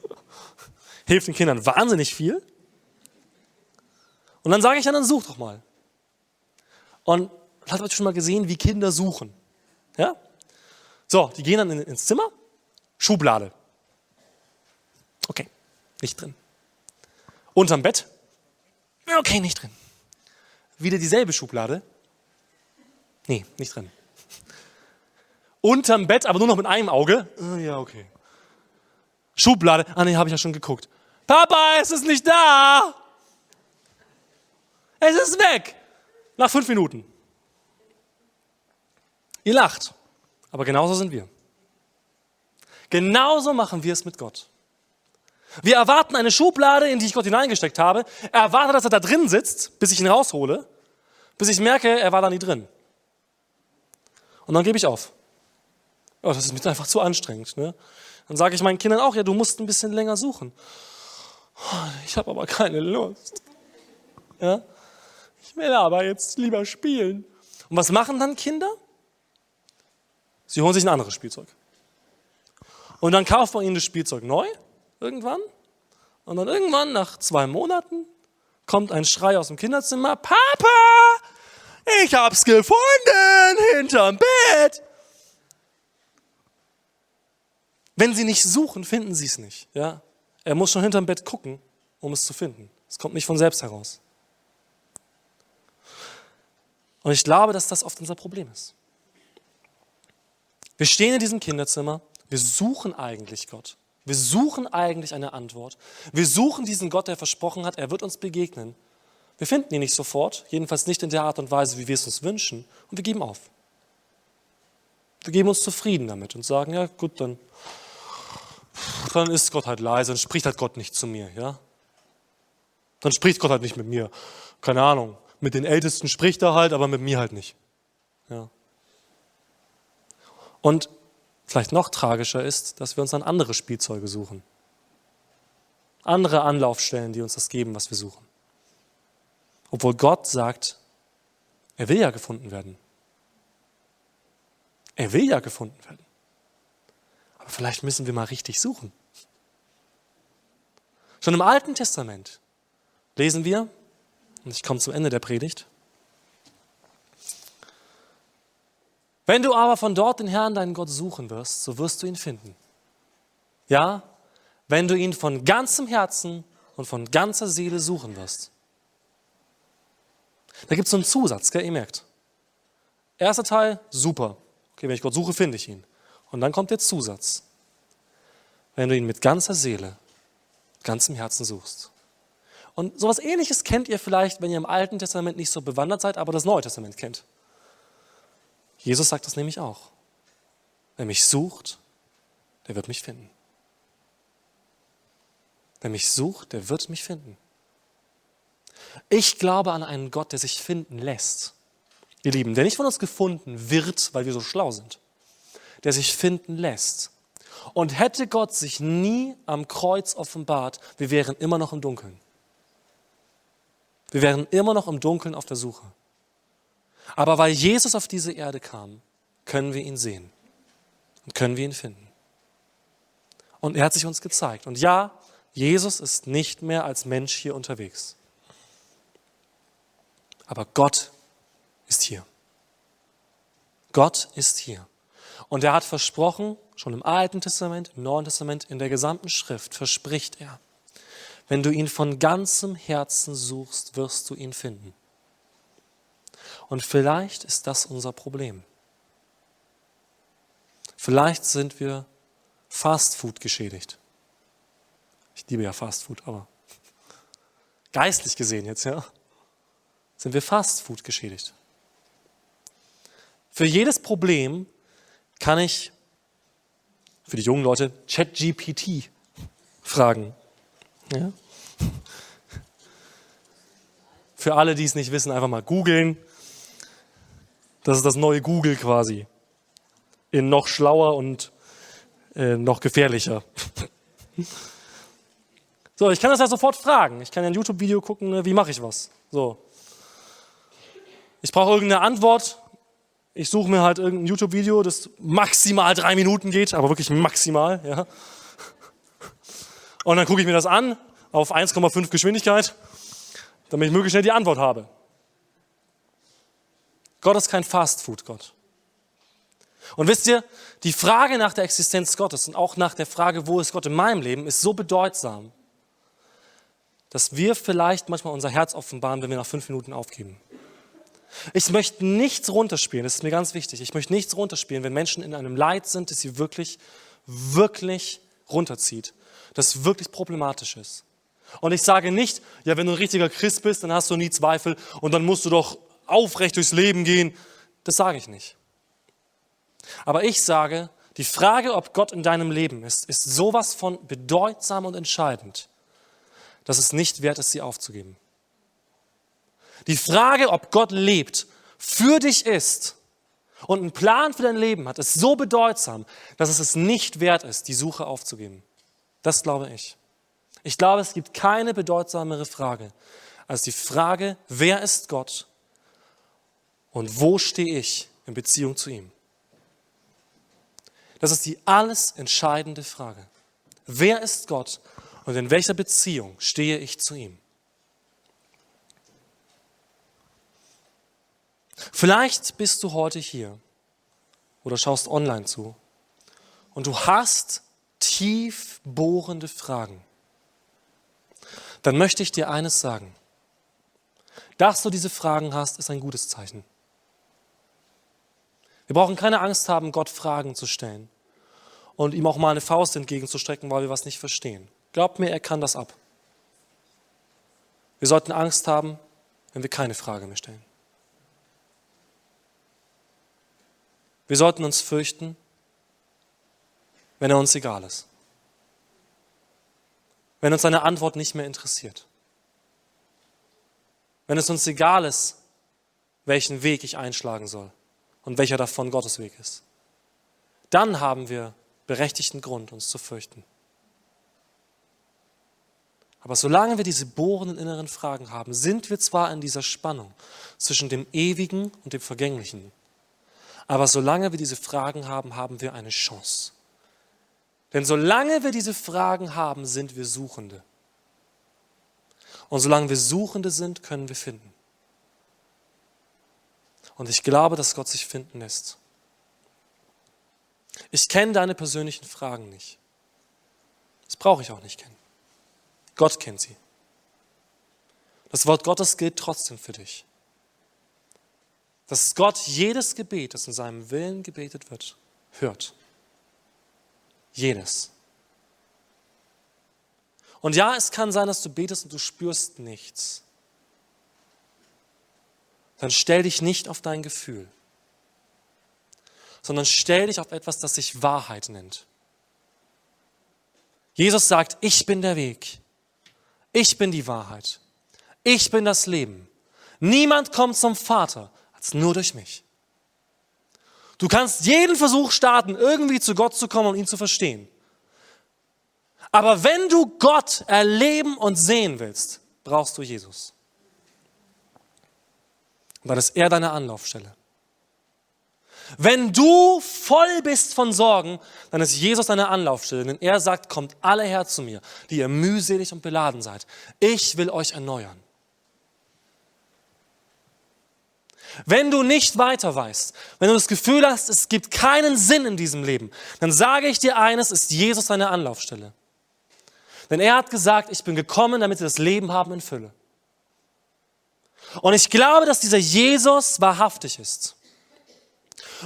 (laughs) Hilft den Kindern wahnsinnig viel. Und dann sage ich dann, dann such doch mal. Und habt ihr schon mal gesehen, wie Kinder suchen? Ja? So, die gehen dann ins Zimmer, Schublade. Okay, nicht drin. Unterm Bett? Okay, nicht drin. Wieder dieselbe Schublade? Nee, nicht drin. Unterm Bett, aber nur noch mit einem Auge? Oh, ja, okay. Schublade? Ah, nee, habe ich ja schon geguckt. Papa, es ist nicht da! Es ist weg! Nach fünf Minuten. Ihr lacht, aber genauso sind wir. Genauso machen wir es mit Gott. Wir erwarten eine Schublade, in die ich Gott hineingesteckt habe. Er erwartet, dass er da drin sitzt, bis ich ihn raushole, bis ich merke, er war da nie drin. Und dann gebe ich auf. Oh, das ist mir einfach zu anstrengend. Ne? Dann sage ich meinen Kindern auch, ja, du musst ein bisschen länger suchen. Ich habe aber keine Lust. Ja? Ich will aber jetzt lieber spielen. Und was machen dann Kinder? Sie holen sich ein anderes Spielzeug. Und dann kauft man ihnen das Spielzeug neu, irgendwann. Und dann irgendwann, nach zwei Monaten, kommt ein Schrei aus dem Kinderzimmer, Papa, ich hab's gefunden, hinterm Bett. Wenn sie nicht suchen, finden sie es nicht. Ja? Er muss schon hinterm Bett gucken, um es zu finden. Es kommt nicht von selbst heraus. Und ich glaube, dass das oft unser Problem ist. Wir stehen in diesem Kinderzimmer, wir suchen eigentlich Gott. Wir suchen eigentlich eine Antwort. Wir suchen diesen Gott, der versprochen hat, er wird uns begegnen. Wir finden ihn nicht sofort, jedenfalls nicht in der Art und Weise, wie wir es uns wünschen, und wir geben auf. Wir geben uns zufrieden damit und sagen, ja gut, dann, dann ist Gott halt leise, dann spricht halt Gott nicht zu mir, ja. Dann spricht Gott halt nicht mit mir. Keine Ahnung. Mit den Ältesten spricht er halt, aber mit mir halt nicht. Ja. Und vielleicht noch tragischer ist, dass wir uns dann andere Spielzeuge suchen. Andere Anlaufstellen, die uns das geben, was wir suchen. Obwohl Gott sagt, er will ja gefunden werden. Er will ja gefunden werden. Aber vielleicht müssen wir mal richtig suchen. Schon im Alten Testament lesen wir, und ich komme zum Ende der Predigt, Wenn du aber von dort den Herrn, deinen Gott, suchen wirst, so wirst du ihn finden. Ja, wenn du ihn von ganzem Herzen und von ganzer Seele suchen wirst. Da gibt es so einen Zusatz, gell? ihr merkt. Erster Teil, super. Okay, wenn ich Gott suche, finde ich ihn. Und dann kommt der Zusatz. Wenn du ihn mit ganzer Seele, ganzem Herzen suchst. Und sowas ähnliches kennt ihr vielleicht, wenn ihr im Alten Testament nicht so bewandert seid, aber das Neue Testament kennt. Jesus sagt das nämlich auch. Wer mich sucht, der wird mich finden. Wer mich sucht, der wird mich finden. Ich glaube an einen Gott, der sich finden lässt. Ihr Lieben, der nicht von uns gefunden wird, weil wir so schlau sind. Der sich finden lässt. Und hätte Gott sich nie am Kreuz offenbart, wir wären immer noch im Dunkeln. Wir wären immer noch im Dunkeln auf der Suche. Aber weil Jesus auf diese Erde kam, können wir ihn sehen und können wir ihn finden. Und er hat sich uns gezeigt. Und ja, Jesus ist nicht mehr als Mensch hier unterwegs. Aber Gott ist hier. Gott ist hier. Und er hat versprochen, schon im Alten Testament, im Neuen Testament, in der gesamten Schrift verspricht er, wenn du ihn von ganzem Herzen suchst, wirst du ihn finden. Und vielleicht ist das unser Problem. Vielleicht sind wir Fastfood geschädigt. Ich liebe ja Fastfood, aber (laughs) geistlich gesehen jetzt, ja, sind wir Fastfood geschädigt. Für jedes Problem kann ich für die jungen Leute ChatGPT fragen. Ja? (laughs) Für alle, die es nicht wissen, einfach mal googeln. Das ist das neue Google quasi. In noch schlauer und äh, noch gefährlicher. (laughs) so, ich kann das ja sofort fragen. Ich kann ja ein YouTube-Video gucken, ne, wie mache ich was. So. Ich brauche irgendeine Antwort. Ich suche mir halt irgendein YouTube-Video, das maximal drei Minuten geht, aber wirklich maximal. Ja. Und dann gucke ich mir das an auf 1,5 Geschwindigkeit, damit ich möglichst schnell die Antwort habe. Gott ist kein Fastfood-Gott. Und wisst ihr, die Frage nach der Existenz Gottes und auch nach der Frage, wo ist Gott in meinem Leben, ist so bedeutsam, dass wir vielleicht manchmal unser Herz offenbaren, wenn wir nach fünf Minuten aufgeben. Ich möchte nichts runterspielen, das ist mir ganz wichtig. Ich möchte nichts runterspielen, wenn Menschen in einem Leid sind, das sie wirklich, wirklich runterzieht, das wirklich problematisch ist. Und ich sage nicht, ja, wenn du ein richtiger Christ bist, dann hast du nie Zweifel und dann musst du doch aufrecht durchs Leben gehen. Das sage ich nicht. Aber ich sage, die Frage, ob Gott in deinem Leben ist, ist sowas von bedeutsam und entscheidend, dass es nicht wert ist, sie aufzugeben. Die Frage, ob Gott lebt, für dich ist und einen Plan für dein Leben hat, ist so bedeutsam, dass es es nicht wert ist, die Suche aufzugeben. Das glaube ich. Ich glaube, es gibt keine bedeutsamere Frage als die Frage, wer ist Gott und wo stehe ich in Beziehung zu ihm? Das ist die alles entscheidende Frage. Wer ist Gott und in welcher Beziehung stehe ich zu ihm? Vielleicht bist du heute hier oder schaust online zu und du hast tief bohrende Fragen. Dann möchte ich dir eines sagen. Dass du diese Fragen hast, ist ein gutes Zeichen. Wir brauchen keine Angst haben, Gott Fragen zu stellen und ihm auch mal eine Faust entgegenzustrecken, weil wir was nicht verstehen. Glaubt mir, er kann das ab. Wir sollten Angst haben, wenn wir keine Frage mehr stellen. Wir sollten uns fürchten, wenn er uns egal ist. Wenn uns seine Antwort nicht mehr interessiert. Wenn es uns egal ist, welchen Weg ich einschlagen soll und welcher davon Gottes Weg ist. Dann haben wir berechtigten Grund, uns zu fürchten. Aber solange wir diese bohrenden inneren Fragen haben, sind wir zwar in dieser Spannung zwischen dem Ewigen und dem Vergänglichen, aber solange wir diese Fragen haben, haben wir eine Chance. Denn solange wir diese Fragen haben, sind wir Suchende. Und solange wir Suchende sind, können wir finden. Und ich glaube, dass Gott sich finden lässt. Ich kenne deine persönlichen Fragen nicht. Das brauche ich auch nicht kennen. Gott kennt sie. Das Wort Gottes gilt trotzdem für dich. Dass Gott jedes Gebet, das in seinem Willen gebetet wird, hört. Jedes. Und ja, es kann sein, dass du betest und du spürst nichts dann stell dich nicht auf dein Gefühl, sondern stell dich auf etwas, das sich Wahrheit nennt. Jesus sagt, ich bin der Weg, ich bin die Wahrheit, ich bin das Leben. Niemand kommt zum Vater als nur durch mich. Du kannst jeden Versuch starten, irgendwie zu Gott zu kommen und ihn zu verstehen. Aber wenn du Gott erleben und sehen willst, brauchst du Jesus. Und dann ist er deine Anlaufstelle. Wenn du voll bist von Sorgen, dann ist Jesus deine Anlaufstelle, denn er sagt, kommt alle her zu mir, die ihr mühselig und beladen seid. Ich will euch erneuern. Wenn du nicht weiter weißt, wenn du das Gefühl hast, es gibt keinen Sinn in diesem Leben, dann sage ich dir eines, ist Jesus deine Anlaufstelle. Denn er hat gesagt, ich bin gekommen, damit sie das Leben haben in Fülle. Und ich glaube, dass dieser Jesus wahrhaftig ist.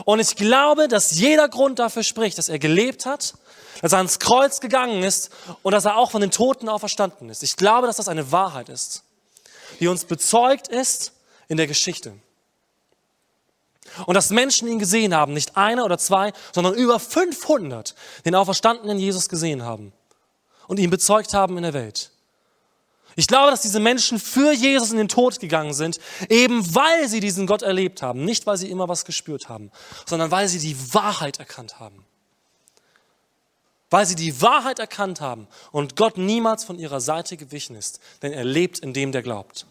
Und ich glaube, dass jeder Grund dafür spricht, dass er gelebt hat, dass er ans Kreuz gegangen ist und dass er auch von den Toten auferstanden ist. Ich glaube, dass das eine Wahrheit ist, die uns bezeugt ist in der Geschichte. Und dass Menschen ihn gesehen haben, nicht einer oder zwei, sondern über 500 den auferstandenen Jesus gesehen haben und ihn bezeugt haben in der Welt. Ich glaube, dass diese Menschen für Jesus in den Tod gegangen sind, eben weil sie diesen Gott erlebt haben, nicht weil sie immer was gespürt haben, sondern weil sie die Wahrheit erkannt haben. Weil sie die Wahrheit erkannt haben und Gott niemals von ihrer Seite gewichen ist, denn er lebt in dem, der glaubt.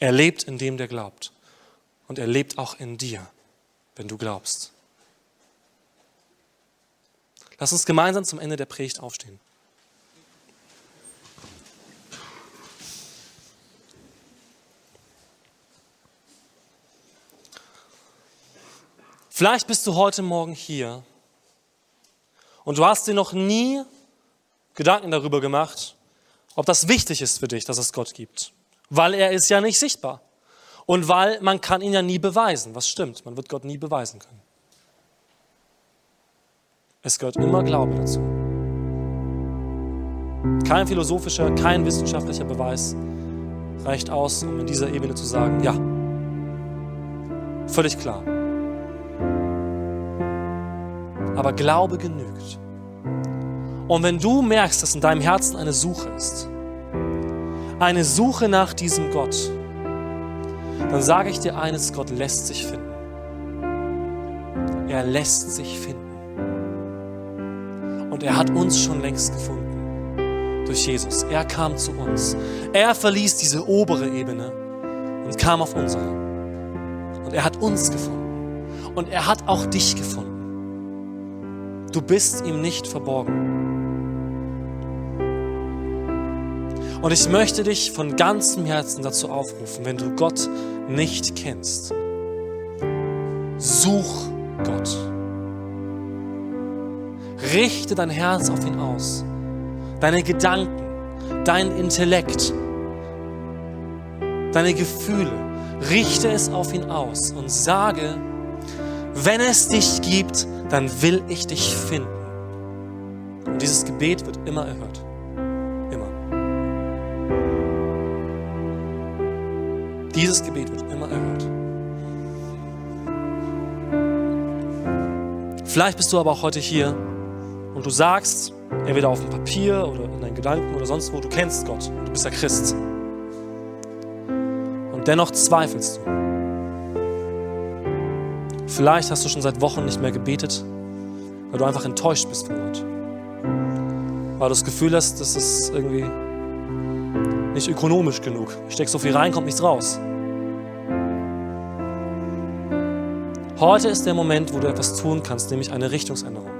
Er lebt in dem, der glaubt. Und er lebt auch in dir, wenn du glaubst. Lass uns gemeinsam zum Ende der Predigt aufstehen. Vielleicht bist du heute Morgen hier und du hast dir noch nie Gedanken darüber gemacht, ob das wichtig ist für dich, dass es Gott gibt. Weil er ist ja nicht sichtbar. Und weil man kann ihn ja nie beweisen. Was stimmt, man wird Gott nie beweisen können. Es gehört immer Glaube dazu. Kein philosophischer, kein wissenschaftlicher Beweis reicht aus, um in dieser Ebene zu sagen, ja, völlig klar. Aber Glaube genügt. Und wenn du merkst, dass in deinem Herzen eine Suche ist, eine Suche nach diesem Gott, dann sage ich dir eines, Gott lässt sich finden. Er lässt sich finden. Und er hat uns schon längst gefunden durch Jesus. Er kam zu uns. Er verließ diese obere Ebene und kam auf unsere. Und er hat uns gefunden. Und er hat auch dich gefunden. Du bist ihm nicht verborgen. Und ich möchte dich von ganzem Herzen dazu aufrufen, wenn du Gott nicht kennst, such Gott. Richte dein Herz auf ihn aus, deine Gedanken, dein Intellekt, deine Gefühle. Richte es auf ihn aus und sage, wenn es dich gibt, dann will ich dich finden. Und dieses Gebet wird immer erhört. Immer. Dieses Gebet wird immer erhört. Vielleicht bist du aber auch heute hier und du sagst, entweder auf dem Papier oder in deinen Gedanken oder sonst wo, du kennst Gott und du bist ja Christ. Und dennoch zweifelst du. Vielleicht hast du schon seit Wochen nicht mehr gebetet, weil du einfach enttäuscht bist von Gott. Weil du das Gefühl hast, das ist irgendwie nicht ökonomisch genug. Ich stecke so viel rein, kommt nichts raus. Heute ist der Moment, wo du etwas tun kannst, nämlich eine Richtungsänderung.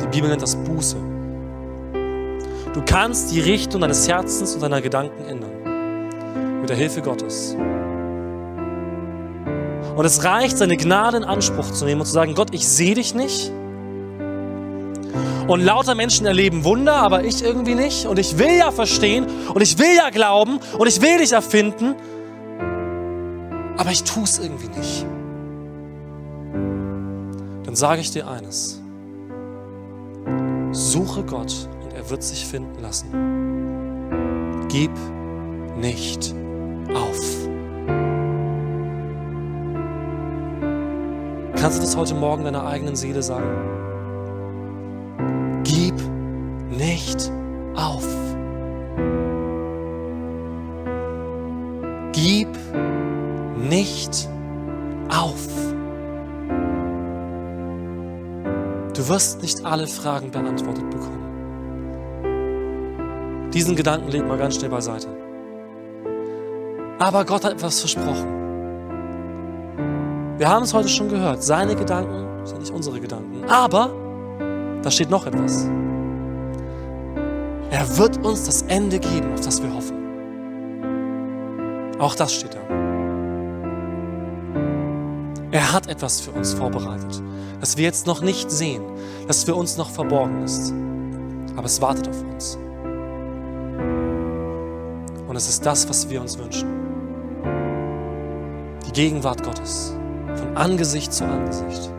Die Bibel nennt das Buße. Du kannst die Richtung deines Herzens und deiner Gedanken ändern. Mit der Hilfe Gottes. Und es reicht, seine Gnade in Anspruch zu nehmen und zu sagen, Gott, ich sehe dich nicht. Und lauter Menschen erleben Wunder, aber ich irgendwie nicht. Und ich will ja verstehen und ich will ja glauben und ich will dich erfinden, aber ich tue es irgendwie nicht. Dann sage ich dir eines. Suche Gott und er wird sich finden lassen. Gib nicht auf. Kannst du das heute Morgen deiner eigenen Seele sagen? Gib nicht auf. Gib nicht auf. Du wirst nicht alle Fragen beantwortet bekommen. Diesen Gedanken leg mal ganz schnell beiseite. Aber Gott hat etwas versprochen. Wir haben es heute schon gehört. Seine Gedanken sind nicht unsere Gedanken. Aber da steht noch etwas. Er wird uns das Ende geben, auf das wir hoffen. Auch das steht da. Er hat etwas für uns vorbereitet, das wir jetzt noch nicht sehen, das für uns noch verborgen ist. Aber es wartet auf uns. Und es ist das, was wir uns wünschen. Die Gegenwart Gottes, von Angesicht zu Angesicht.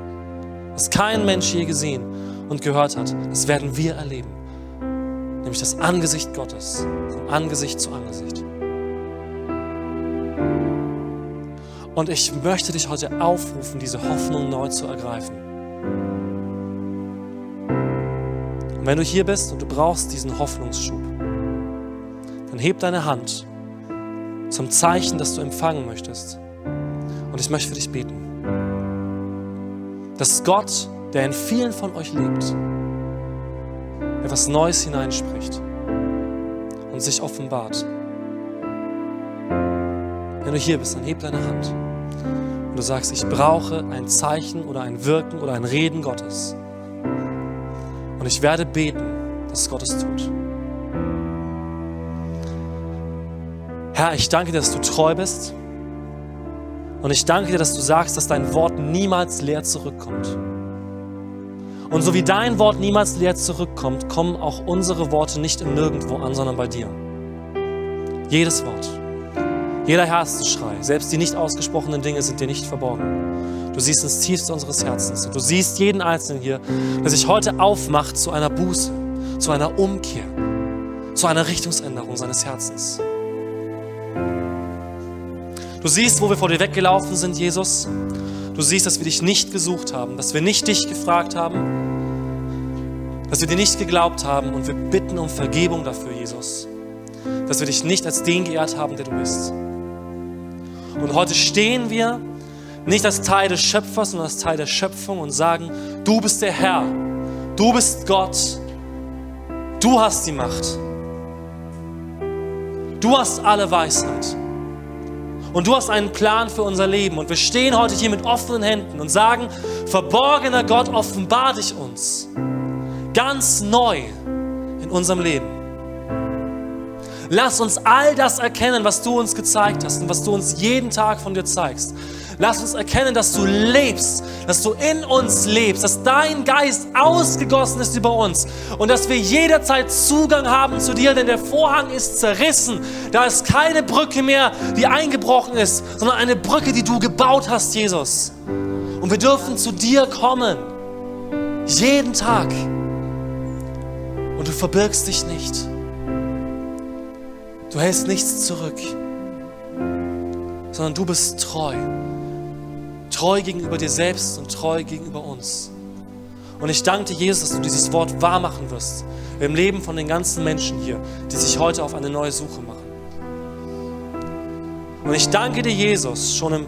Was kein Mensch je gesehen und gehört hat, das werden wir erleben. Nämlich das Angesicht Gottes, von Angesicht zu Angesicht. Und ich möchte dich heute aufrufen, diese Hoffnung neu zu ergreifen. Und wenn du hier bist und du brauchst diesen Hoffnungsschub, dann heb deine Hand zum Zeichen, dass du empfangen möchtest. Und ich möchte für dich beten. Dass Gott, der in vielen von euch lebt, etwas Neues hineinspricht und sich offenbart. Wenn du hier bist, dann heb deine Hand und du sagst, ich brauche ein Zeichen oder ein Wirken oder ein Reden Gottes. Und ich werde beten, dass Gott es tut. Herr, ich danke dir, dass du treu bist. Und ich danke dir, dass du sagst, dass dein Wort niemals leer zurückkommt. Und so wie dein Wort niemals leer zurückkommt, kommen auch unsere Worte nicht im Nirgendwo an, sondern bei dir. Jedes Wort. Jeder Herzensschrei, selbst die nicht ausgesprochenen Dinge sind dir nicht verborgen. Du siehst ins Tiefste unseres Herzens. Du siehst jeden Einzelnen hier, der sich heute aufmacht zu einer Buße, zu einer Umkehr, zu einer Richtungsänderung seines Herzens. Du siehst, wo wir vor dir weggelaufen sind, Jesus. Du siehst, dass wir dich nicht gesucht haben, dass wir nicht dich gefragt haben, dass wir dir nicht geglaubt haben und wir bitten um Vergebung dafür, Jesus. Dass wir dich nicht als den geehrt haben, der du bist. Und heute stehen wir nicht als Teil des Schöpfers, sondern als Teil der Schöpfung und sagen, du bist der Herr, du bist Gott, du hast die Macht, du hast alle Weisheit. Und du hast einen Plan für unser Leben. Und wir stehen heute hier mit offenen Händen und sagen, verborgener Gott, offenbar dich uns ganz neu in unserem Leben. Lass uns all das erkennen, was du uns gezeigt hast und was du uns jeden Tag von dir zeigst. Lass uns erkennen, dass du lebst, dass du in uns lebst, dass dein Geist ausgegossen ist über uns und dass wir jederzeit Zugang haben zu dir, denn der Vorhang ist zerrissen. Da ist keine Brücke mehr, die eingebrochen ist, sondern eine Brücke, die du gebaut hast, Jesus. Und wir dürfen zu dir kommen, jeden Tag. Und du verbirgst dich nicht. Du hältst nichts zurück, sondern du bist treu. Treu gegenüber dir selbst und treu gegenüber uns. Und ich danke dir, Jesus, dass du dieses Wort wahr machen wirst im Leben von den ganzen Menschen hier, die sich heute auf eine neue Suche machen. Und ich danke dir, Jesus, schon im,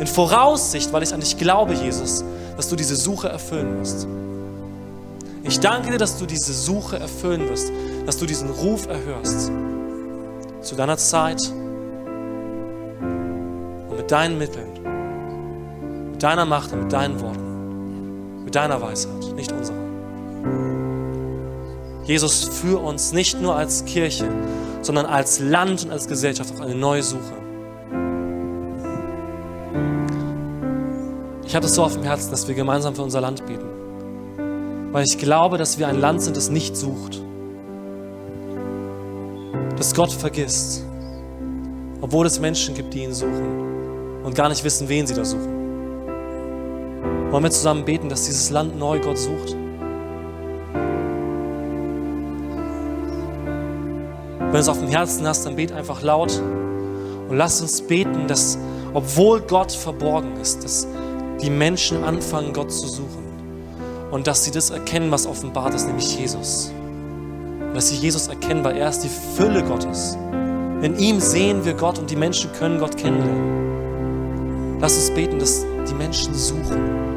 in Voraussicht, weil ich an dich glaube, Jesus, dass du diese Suche erfüllen wirst. Ich danke dir, dass du diese Suche erfüllen wirst, dass du diesen Ruf erhörst zu deiner Zeit und mit deinen Mitteln, mit deiner Macht und mit deinen Worten, mit deiner Weisheit, nicht unserer. Jesus, führ uns nicht nur als Kirche, sondern als Land und als Gesellschaft auf eine neue Suche. Ich habe es so auf dem Herzen, dass wir gemeinsam für unser Land beten, weil ich glaube, dass wir ein Land sind, das nicht sucht, dass Gott vergisst, obwohl es Menschen gibt, die ihn suchen und gar nicht wissen, wen sie da suchen. Wollen wir zusammen beten, dass dieses Land neu Gott sucht? Wenn du es auf dem Herzen hast, dann bet einfach laut und lass uns beten, dass obwohl Gott verborgen ist, dass die Menschen anfangen, Gott zu suchen und dass sie das erkennen, was offenbart ist, nämlich Jesus dass sie Jesus erkennen, weil er ist die Fülle Gottes. In ihm sehen wir Gott und die Menschen können Gott kennenlernen. Lass uns beten, dass die Menschen suchen